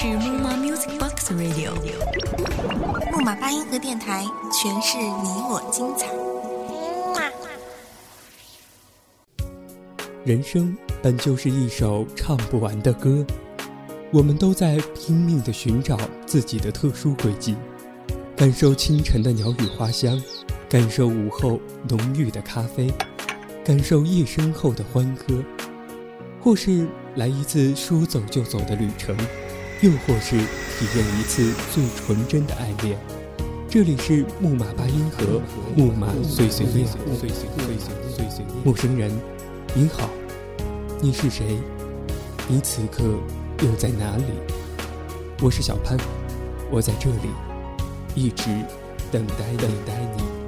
是木马 Music Box Radio，木马八音盒电台，诠释你我精彩。人生本就是一首唱不完的歌，我们都在拼命地寻找自己的特殊轨迹，感受清晨的鸟语花香，感受午后浓郁的咖啡，感受夜深后的欢歌，或是来一次说走就走的旅程，又或是体验一次最纯真的爱恋。这里是木马八音盒，木马碎碎念，碎碎碎碎碎碎陌生人，你好，你是谁？你此刻又在哪里？我是小潘，我在这里，一直等待等待你。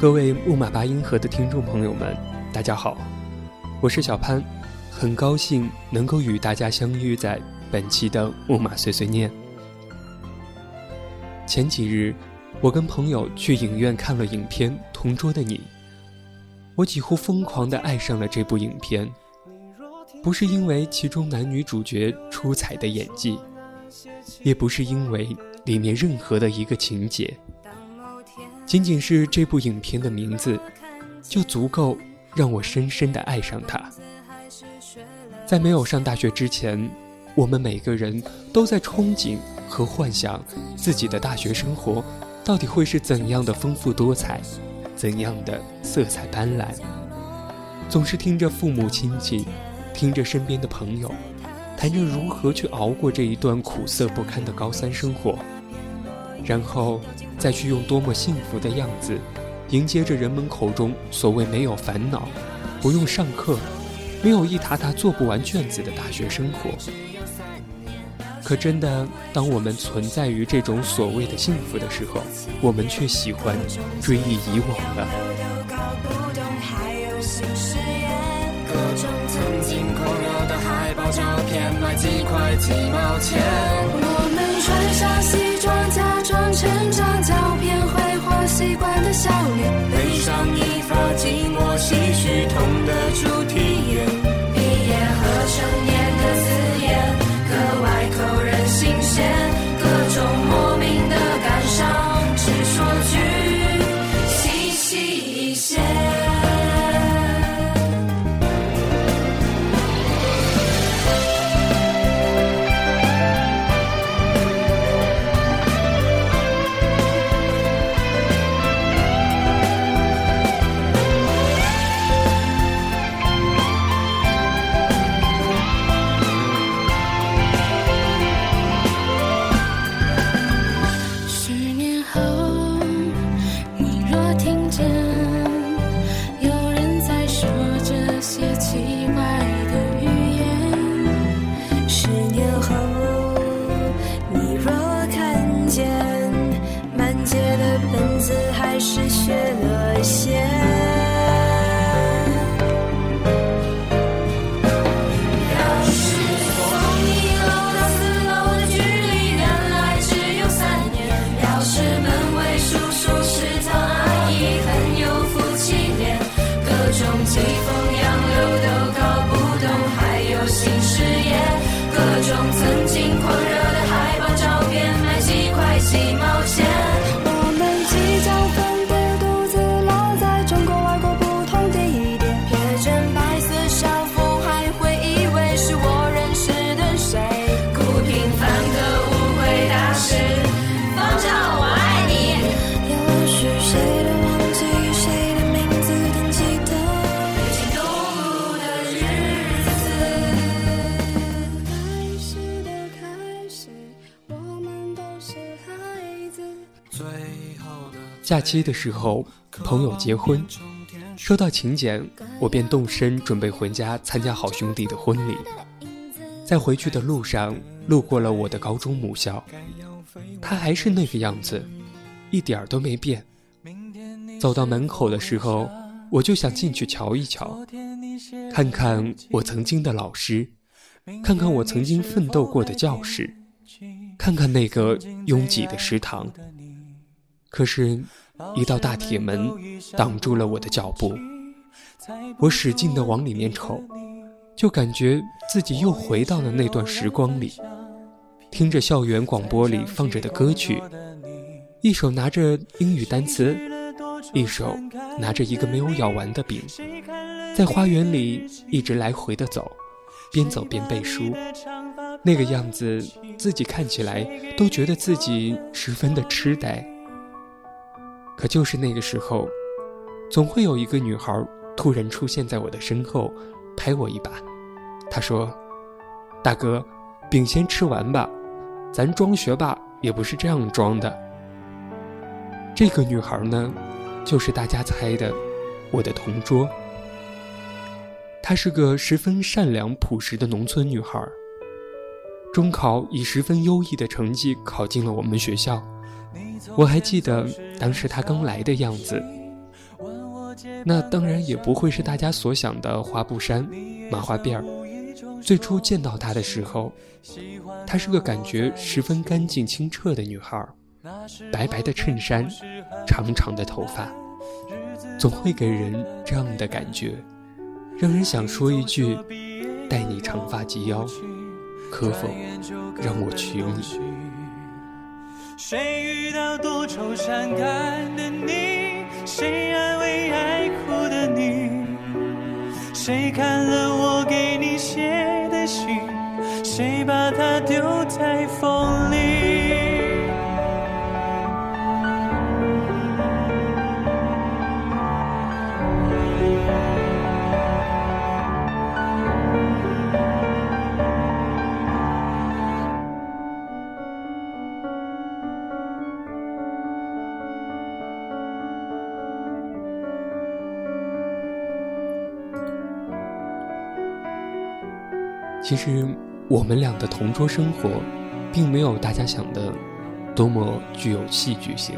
各位木马八音盒的听众朋友们，大家好，我是小潘，很高兴能够与大家相遇在本期的木马碎碎念。前几日，我跟朋友去影院看了影片《同桌的你》，我几乎疯狂地爱上了这部影片，不是因为其中男女主角出彩的演技，也不是因为里面任何的一个情节。仅仅是这部影片的名字，就足够让我深深的爱上它。在没有上大学之前，我们每个人都在憧憬和幻想自己的大学生活到底会是怎样的丰富多彩，怎样的色彩斑斓。总是听着父母亲戚，听着身边的朋友，谈着如何去熬过这一段苦涩不堪的高三生活。然后再去用多么幸福的样子，迎接着人们口中所谓没有烦恼、不用上课、没有一沓沓做不完卷子的大学生活。可真的，当我们存在于这种所谓的幸福的时候，我们却喜欢追忆以往了。各种曾经狂热的海报照片，卖几块几毛钱。我们穿上西成长照片，挥霍习惯的笑脸，背上一发寂寞假期的时候，朋友结婚，收到请柬，我便动身准备回家参加好兄弟的婚礼。在回去的路上，路过了我的高中母校，它还是那个样子，一点儿都没变。走到门口的时候，我就想进去瞧一瞧，看看我曾经的老师，看看我曾经奋斗过的教室，看看那个拥挤的食堂。可是，一道大铁门挡住了我的脚步。我使劲地往里面瞅，就感觉自己又回到了那段时光里，听着校园广播里放着的歌曲，一手拿着英语单词，一手拿着一个没有咬完的饼，在花园里一直来回的走，边走边背书。那个样子，自己看起来都觉得自己十分的痴呆。可就是那个时候，总会有一个女孩突然出现在我的身后，拍我一把。她说：“大哥，饼先吃完吧，咱装学霸也不是这样装的。”这个女孩呢，就是大家猜的我的同桌。她是个十分善良朴实的农村女孩，中考以十分优异的成绩考进了我们学校。我还记得当时他刚来的样子，那当然也不会是大家所想的花布衫、麻花辫儿。最初见到她的时候，她是个感觉十分干净清澈的女孩，白白的衬衫，长长的头发，总会给人这样的感觉，让人想说一句：“待你长发及腰，可否让我娶你？”谁遇到多愁善感的你？谁安慰爱哭的你？谁看了其实，我们俩的同桌生活，并没有大家想的多么具有戏剧性，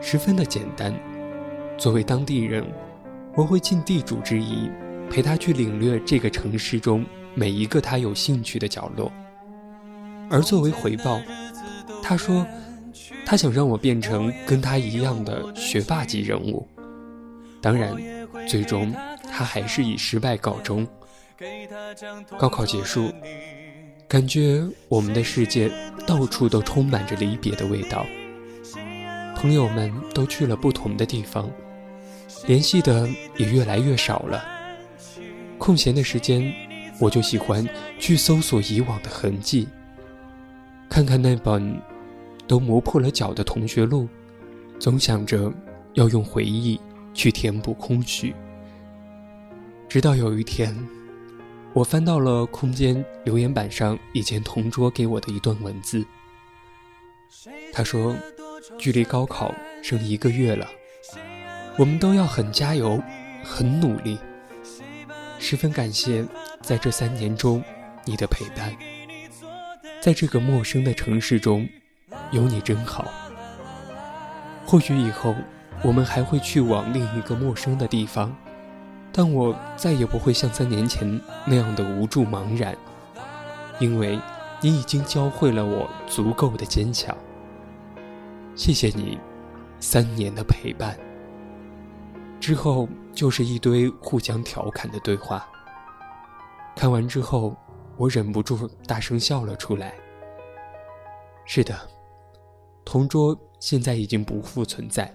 十分的简单。作为当地人，我会尽地主之谊，陪他去领略这个城市中每一个他有兴趣的角落。而作为回报，他说，他想让我变成跟他一样的学霸级人物。当然，最终他还是以失败告终。高考结束，感觉我们的世界到处都充满着离别的味道。朋友们都去了不同的地方，联系的也越来越少了。空闲的时间，我就喜欢去搜索以往的痕迹，看看那本都磨破了角的同学录，总想着要用回忆去填补空虚。直到有一天。我翻到了空间留言板上以前同桌给我的一段文字。他说：“距离高考剩一个月了，我们都要很加油，很努力。十分感谢在这三年中你的陪伴，在这个陌生的城市中有你真好。或许以后我们还会去往另一个陌生的地方。”但我再也不会像三年前那样的无助茫然，因为你已经教会了我足够的坚强。谢谢你，三年的陪伴。之后就是一堆互相调侃的对话。看完之后，我忍不住大声笑了出来。是的，同桌现在已经不复存在，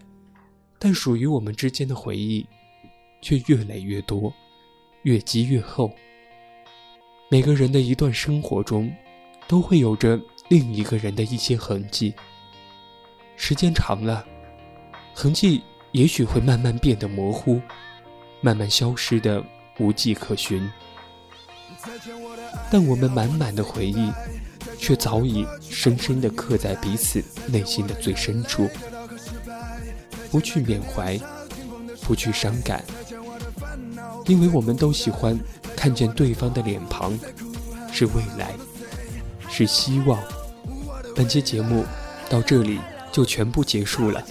但属于我们之间的回忆。却越来越多，越积越厚。每个人的一段生活中，都会有着另一个人的一些痕迹。时间长了，痕迹也许会慢慢变得模糊，慢慢消失的无迹可寻。但我们满满的回忆，却早已深深地刻在彼此内心的最深处。不去缅怀，不去伤感，因为我们都喜欢看见对方的脸庞，是未来，是希望。本期节目到这里就全部结束了。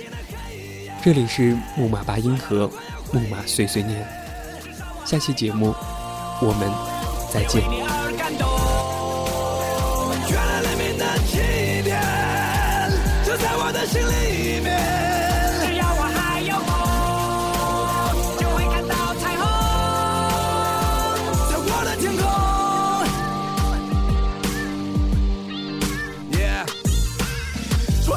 这里是木马八音盒，木马碎碎念。下期节目我们再见。心里面，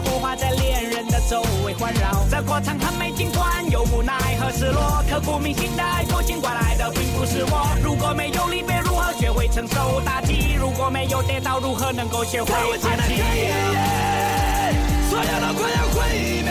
火花在恋人的周围环绕。这过程很美，尽管有无奈和失落，刻骨铭心的爱过，尽管来的并不是我。如果没有离别，如何学会承受打击？如果没有跌倒，如何能够学会爬起？所有的快要毁灭，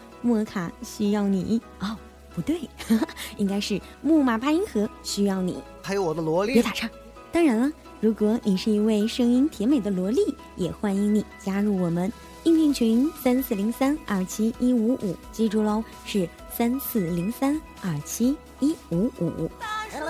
莫卡需要你哦，不对，应该是木马八音盒需要你。还有我的萝莉。别打岔。当然了，如果你是一位声音甜美的萝莉，也欢迎你加入我们应聘群三四零三二七一五五，记住喽，是三四零三二七一五五。大人